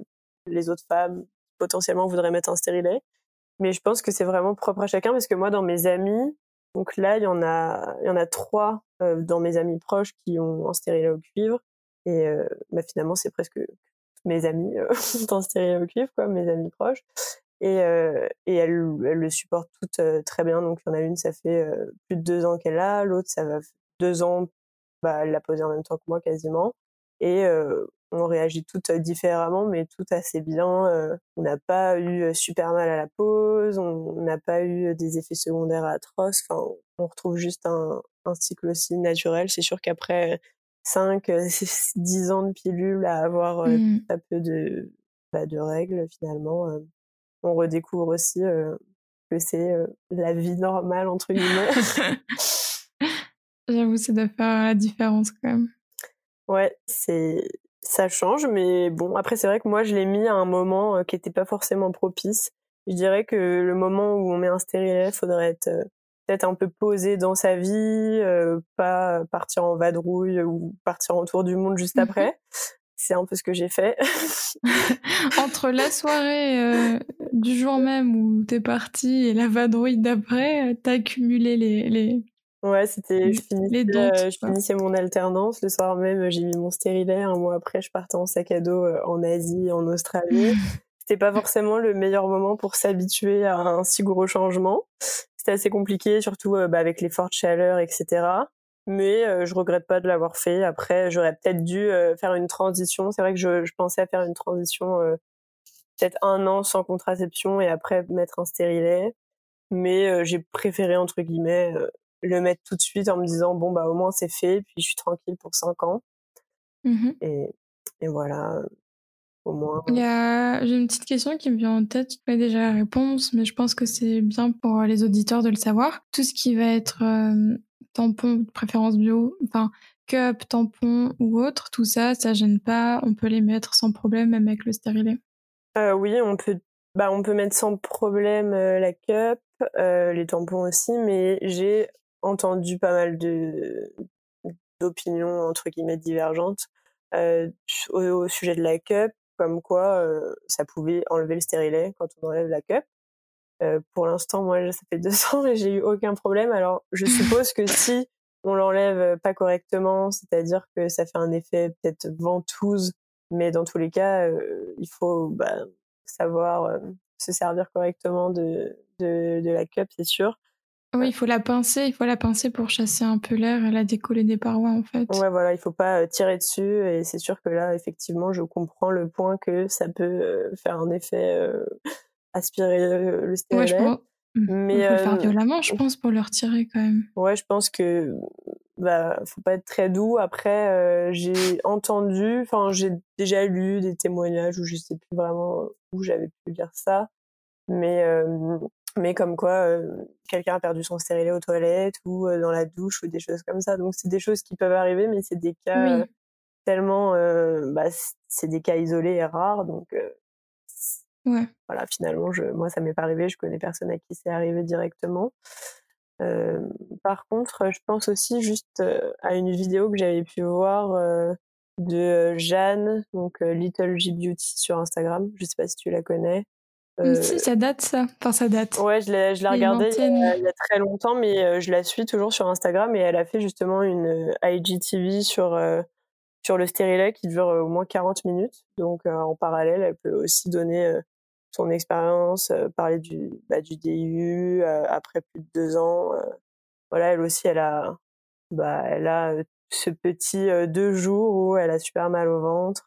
les autres femmes potentiellement voudraient mettre un stérilet. Mais je pense que c'est vraiment propre à chacun parce que moi, dans mes amis, donc là, il y en a, il y en a trois euh, dans mes amis proches qui ont un stérilet au cuivre. Et euh, bah, finalement, c'est presque mes amis euh, un stérilet au cuivre, quoi, mes amis proches. Et, euh, et elles, le supportent toutes très bien. Donc, il y en a une, ça fait plus de deux ans qu'elle a. L'autre, ça va deux ans, bah, elle l'a posé en même temps que moi quasiment. Et on réagit toutes différemment, mais tout assez bien. On n'a pas eu super mal à la pause, on n'a pas eu des effets secondaires atroces. Enfin, on retrouve juste un, un cycle aussi naturel. C'est sûr qu'après 5, 10 ans de pilules à avoir mmh. un peu de, bah, de règles, finalement, on redécouvre aussi que c'est la vie normale, entre guillemets. J'avoue, ça doit faire la différence quand même. Ouais, c'est ça change, mais bon, après c'est vrai que moi je l'ai mis à un moment euh, qui n'était pas forcément propice. Je dirais que le moment où on met un stérilet, faudrait être euh, peut-être un peu posé dans sa vie, euh, pas partir en vadrouille ou partir en tour du monde juste mmh après. C'est un peu ce que j'ai fait. Entre la soirée du jour même où t'es parti et la vadrouille d'après, t'as accumulé les, les, Ouais, c'était, je finissais, euh, je finissais mon alternance. Le soir même, j'ai mis mon stérilet. Un mois après, je partais en sac à dos euh, en Asie, en Australie. C'était pas forcément le meilleur moment pour s'habituer à un si gros changement. C'était assez compliqué, surtout euh, bah, avec les fortes chaleurs, etc. Mais je regrette pas de l'avoir fait. Après, j'aurais peut-être dû faire une transition. C'est vrai que je, je, pensais à faire une transition peut-être un an sans contraception et après mettre un stérilet. Mais j'ai préféré entre guillemets le mettre tout de suite en me disant bon bah au moins c'est fait puis je suis tranquille pour cinq ans. Mmh et, et, voilà au moins il y a j'ai une petite question qui me vient en tête. Tu connais déjà la réponse mais je pense que c'est bien pour les auditeurs de le savoir. Tout ce qui va être euh, tampon de préférence bio enfin cup tampon ou autre tout ça ça gêne pas on peut les mettre sans problème même avec le stérilet? Euh, oui on peut bah on peut mettre sans problème euh, la cup euh, les tampons aussi mais j'ai entendu pas mal de d'opinions entre guillemets divergentes euh, au, sujet de la cup, comme quoi euh, ça pouvait enlever le stérilet quand on enlève la cup. Euh, pour l'instant, moi, ça fait deux ans et j'ai eu aucun problème. Alors, je suppose que si on l'enlève pas correctement, c'est-à-dire que ça fait un effet peut-être ventouse, mais dans tous les cas, il faut bah, savoir se servir correctement de, de la cup, c'est sûr. Oui, il faut la pincer, il faut la pincer pour chasser un peu l'air et la décoller des parois en fait. Ouais, voilà, il faut pas euh, tirer dessus et c'est sûr que là, effectivement, je comprends le point que ça peut euh, faire un effet euh, aspirer le stérilet. Ouais, je pense... Mmh, mais il faut le faire violemment, je pense, pour le retirer quand même. Ouais, je pense que bah faut pas être très doux. Après, j'ai entendu, enfin j'ai déjà lu des témoignages où je sais plus vraiment où j'avais pu lire ça, mais mais comme quoi euh, quelqu'un a perdu son stérilet aux toilettes ou euh, dans la douche ou des choses comme ça. Donc c'est des choses qui peuvent arriver, mais c'est des cas euh, tellement, bah, c'est des cas isolés et rares. Donc ouais. voilà, finalement, je, moi ça m'est pas arrivé. Je connais personne à qui c'est arrivé directement. par contre, je pense aussi juste à une vidéo que j'avais pu voir de Jeanne, donc Little G Beauty sur Instagram. Je sais pas si tu la connais. Euh... Si, ça date ça. Enfin, ça date. Ouais, je l'ai, je l'ai regardée il, il, y a très longtemps, mais euh, je la suis toujours sur Instagram et elle a fait justement une euh, IGTV sur, euh, sur le stérilet qui dure au moins 40 minutes. Donc, en parallèle, elle peut aussi donner son expérience, parler du, bah, du DIU après plus de deux ans. voilà, elle aussi, elle a, bah, elle a ce petit deux jours où elle a super mal au ventre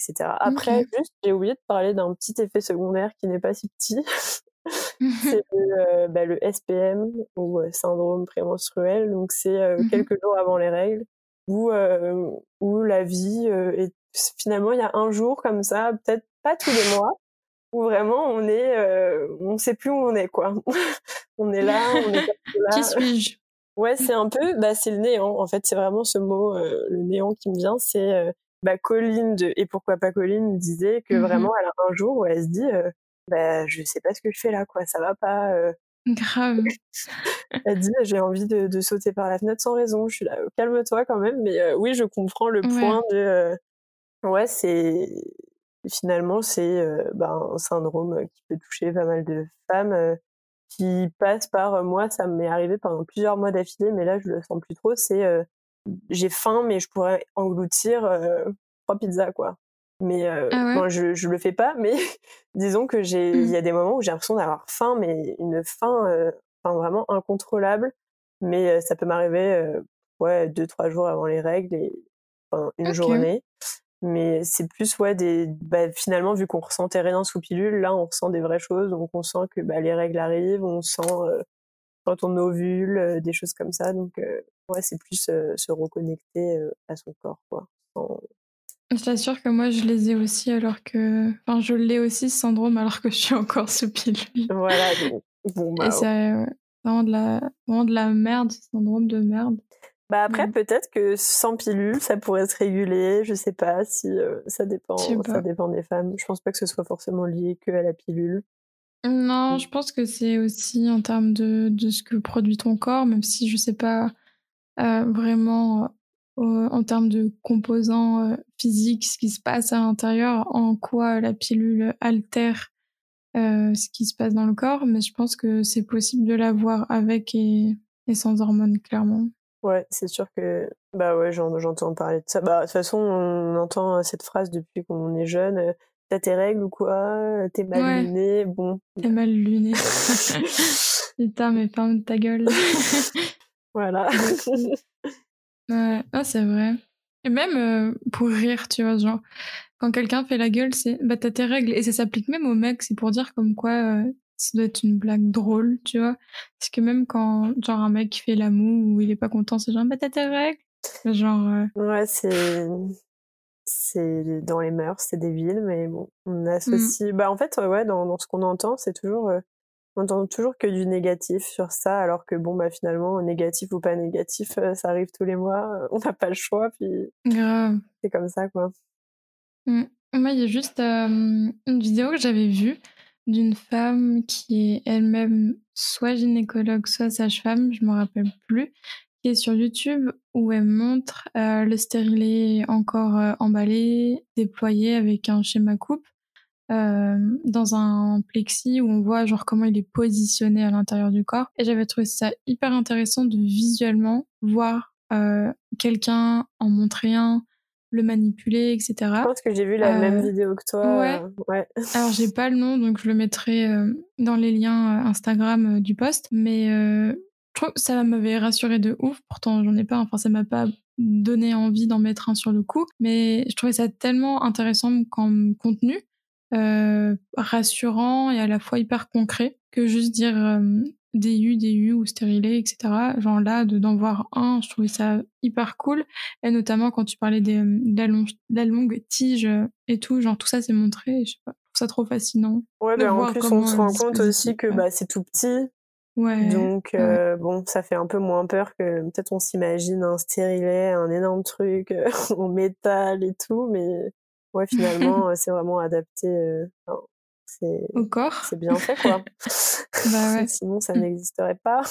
etc. Après, juste, j'ai oublié de parler d'un petit effet secondaire qui n'est pas si petit. c'est le, euh, bah, le, SPM ou euh, syndrome prémenstruel. Donc, c'est euh, mmh quelques jours avant les règles. où où la vie est finalement il y a un jour comme ça, peut-être pas tous les mois, où vraiment on est, on sait plus où on est quoi. on est là, on est là. Qui suis-je? Ouais, c'est un peu, bah c'est le néant. En fait, c'est vraiment ce mot, le néant qui me vient. C'est bah Colline de et pourquoi pas Colline disait que mmh vraiment elle a un jour où elle se dit, euh, bah je sais pas ce que je fais là quoi, ça va pas. Grave. elle dit j'ai envie de, de, sauter par la fenêtre sans raison. Je suis là, calme-toi quand même. Mais oui, je comprends le point de ouais c'est finalement, c'est bah, un syndrome qui peut toucher pas mal de femmes, qui passe par moi, ça m'est arrivé pendant plusieurs mois d'affilée, mais là je le sens plus trop. C'est j'ai faim, mais je pourrais engloutir trois pizzas quoi. Mais ah je je le fais pas, mais disons que j'ai il y a des moments où j'ai l'impression d'avoir faim, mais une faim, enfin vraiment incontrôlable. Mais ça peut m'arriver ouais deux trois jours avant les règles et enfin, une journée. Mais c'est plus ouais des bah, finalement vu qu'on ressentait rien sous pilule là on ressent des vraies choses. Donc on sent que bah, les règles arrivent on sent euh, quand on ovule euh, des choses comme ça. Donc euh, ouais c'est plus se reconnecter à son corps quoi je t'assure que moi je les ai aussi alors que enfin je l'ai aussi ce syndrome alors que je suis encore sous pilule. Voilà bon bah, et c'est vraiment de la vraiment de la merde syndrome de merde. Bah après peut-être que sans pilule ça pourrait se réguler, je sais pas si euh, ça dépend ça dépend des femmes. Je pense pas que ce soit forcément lié que à la pilule. Non, je pense que c'est aussi en termes de, de ce que produit ton corps, même si je sais pas vraiment euh, en termes de composants physiques ce qui se passe à l'intérieur, en quoi la pilule altère ce qui se passe dans le corps, mais je pense que c'est possible de l'avoir avec et, et sans hormones clairement. Ouais, c'est sûr que bah ouais, j'entends parler de ça. Bah de toute façon, on entend cette phrase depuis qu'on est jeune. T'as tes règles ou quoi? T'es mal luné Bon. T'es mal luné. Putain, mais ferme ta gueule. voilà. ouais, ah, c'est vrai. Et même pour rire, tu vois, genre, quand quelqu'un fait la gueule, c'est bah t'as tes règles. Et ça s'applique même aux mecs, c'est pour dire comme quoi ça doit être une blague drôle, tu vois. Parce que même quand, genre, un mec fait l'amour ou il est pas content, c'est genre, bah, t'as tes règles. Genre. Euh, ouais, c'est. C'est dans les mœurs, c'est débile, mais bon, on associe. Mm. Bah, en fait, ouais, dans, dans ce qu'on entend, c'est toujours. Euh, on entend toujours que du négatif sur ça, alors que bon, bah, finalement, négatif ou pas négatif, euh, ça arrive tous les mois, on n'a pas le choix, puis. Grave. C'est comme ça, quoi. Mm. Moi, il y a juste une vidéo que j'avais vue d'une femme qui est elle-même soit gynécologue, soit sage-femme, je me rappelle plus, qui est sur YouTube où elle montre euh, le stérilet encore euh, emballé, déployé avec un schéma coupe euh, dans un plexi où on voit genre comment il est positionné à l'intérieur du corps. Et j'avais trouvé ça hyper intéressant de visuellement voir quelqu'un en montrer un le manipuler, etc. Je pense que j'ai vu la même euh, vidéo que toi. Ouais. Euh, ouais. Alors j'ai pas le nom, donc je le mettrai euh, dans les liens Instagram du post. Mais je trouve que ça m'avait rassuré de ouf. Pourtant j'en ai pas. Enfin ça m'a pas donné envie d'en mettre un sur le coup. Mais je trouvais ça tellement intéressant comme contenu, rassurant et à la fois hyper concret que juste dire DU, DU ou stérilé, etc. Genre là, d'en voir un, je trouvais ça hyper cool. Et notamment quand tu parlais des, de, la longue tige et tout, genre tout ça c'est montré. Je sais pas, je trouve ça trop fascinant. Ouais, mais en plus on se rend compte aussi que bah, c'est tout petit. Ouais. Donc euh, bon, ça fait un peu moins peur que peut-être on s'imagine un stérilet, un énorme truc euh, en métal et tout, mais ouais finalement c'est vraiment adapté. Euh, c'est au corps. C'est bien fait quoi. bah ouais. Sinon ça n'existerait pas.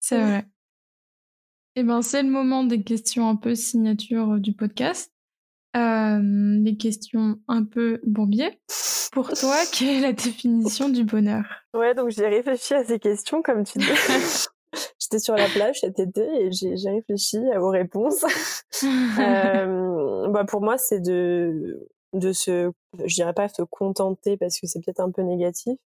C'est vrai. Et eh ben c'est le moment des questions un peu signature euh, du podcast. Euh, des questions un peu bourbier. Pour toi, quelle est la définition du bonheur? Ouais, donc j'ai réfléchi à ces questions comme tu dis. J'étais sur la plage cet été et j'ai réfléchi aux réponses. euh, bah pour moi, c'est de de se, je dirais pas se contenter parce que c'est peut-être un peu négatif,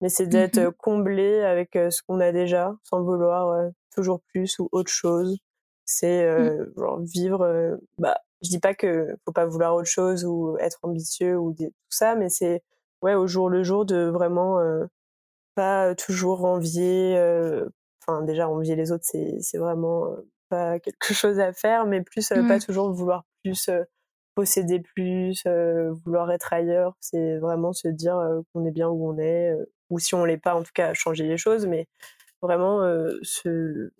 mais c'est d'être mmh comblé avec ce qu'on a déjà, sans vouloir toujours plus ou autre chose. C'est mmh. genre vivre. bah, je dis pas que faut pas vouloir autre chose ou être ambitieux ou tout ça, mais c'est ouais au jour le jour de vraiment pas toujours envier. Enfin déjà envier les autres, c'est c'est vraiment pas quelque chose à faire, mais plus pas Ouais. toujours vouloir plus euh, posséder plus, euh, vouloir être ailleurs. C'est vraiment se dire euh, qu'on est bien où on est, euh, ou si on l'est pas, en tout cas changer les choses, mais vraiment euh, se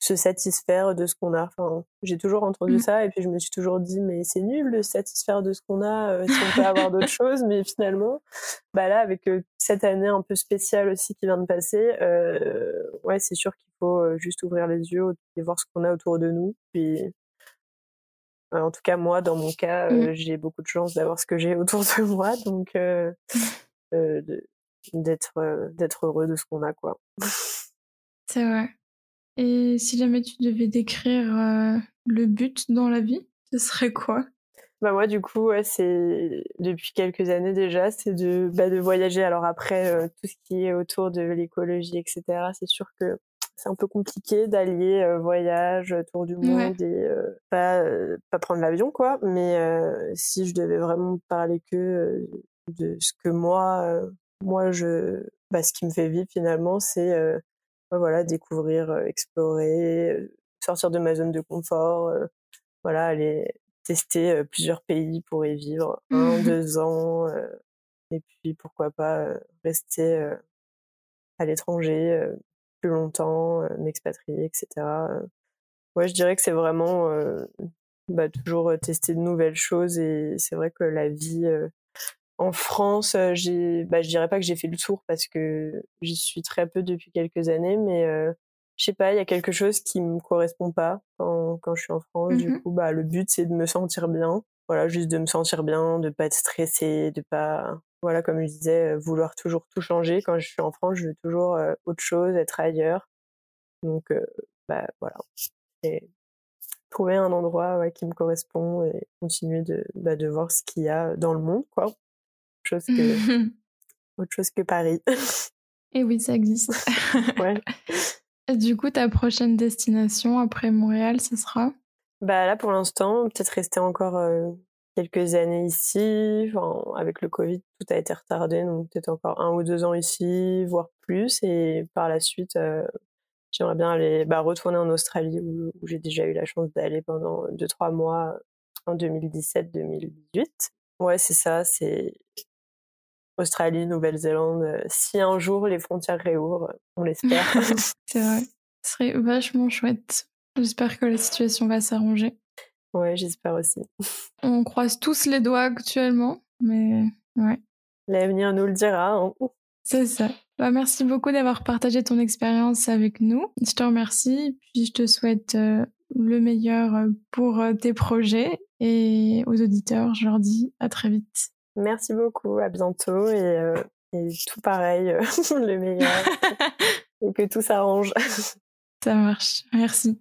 se satisfaire de ce qu'on a. Enfin, j'ai toujours entendu Mm. ça et puis je me suis toujours dit mais c'est nul de se satisfaire de ce qu'on a euh, si on peut avoir d'autres choses. Mais finalement, bah là avec euh, cette année un peu spéciale aussi qui vient de passer, euh, ouais c'est sûr qu'il faut juste ouvrir les yeux et voir ce qu'on a autour de nous. Puis en tout cas moi dans mon cas, Mm. j'ai beaucoup de chance d'avoir ce que j'ai autour de moi, donc d'être d'être heureux de ce qu'on a quoi. C'est vrai. Et si jamais tu devais décrire euh, le but dans la vie, ce serait quoi? Bah moi du coup ouais, c'est depuis quelques années déjà c'est de bah, de voyager. Alors après euh, tout ce qui est autour de l'écologie etc c'est sûr que c'est un peu compliqué d'allier euh, voyage tour du monde et pas pas prendre l'avion quoi. Mais si je devais vraiment parler que de ce que moi moi je bah ce qui me fait vivre finalement c'est voilà découvrir explorer sortir de ma zone de confort voilà aller tester plusieurs pays pour y vivre un, deux ans, euh, et puis pourquoi pas rester à l'étranger plus longtemps, m'expatrier, etc. Ouais, je dirais que c'est vraiment bah, toujours tester de nouvelles choses et c'est vrai que la vie euh, en France, euh, j'ai, bah, je dirais pas que j'ai fait le tour parce que j'y suis très peu depuis quelques années, mais euh, je sais pas, il y a quelque chose qui me correspond pas quand, quand je suis en France. Du Mhm. coup, bah, le but, c'est de me sentir bien. Voilà, juste de me sentir bien, de pas être stressée, de pas, voilà, comme je disais, euh, vouloir toujours tout changer. Quand je suis en France, je veux toujours euh, autre chose, être ailleurs. Donc, euh, bah, voilà. Et trouver un endroit ouais, qui me correspond et continuer de, bah, de voir ce qu'il y a dans le monde, quoi. Autre chose que, autre chose que Paris. Et oui, ça existe. ouais. Et du coup, ta prochaine destination après Montréal, ce sera? Bah là, pour l'instant, peut-être rester encore euh, quelques années ici. Enfin, avec le Covid, tout a été retardé, donc peut-être encore un ou deux ans ici, voire plus. Et par la suite, euh, j'aimerais bien aller bah, retourner en Australie, où, où j'ai déjà eu la chance d'aller pendant deux, trois mois en 2017-2018. Ouais, c'est ça, c'est Australie, Nouvelle-Zélande. euh, Si un jour les frontières réouvrent, on l'espère. C'est vrai. Ce serait vachement chouette. J'espère que la situation va s'arranger. ouais, j'espère aussi. On croise tous les doigts actuellement, mais ouais, L'avenir nous le dira. hein. c'est ça. Bah, merci beaucoup d'avoir partagé ton expérience avec nous. Je te remercie, puis je te souhaite euh, le meilleur euh, pour euh, tes projets et aux auditeurs, je leur dis à très vite. Merci beaucoup, à bientôt et, euh, et tout pareil, euh, le meilleur et que tout s'arrange. Ça marche. Merci.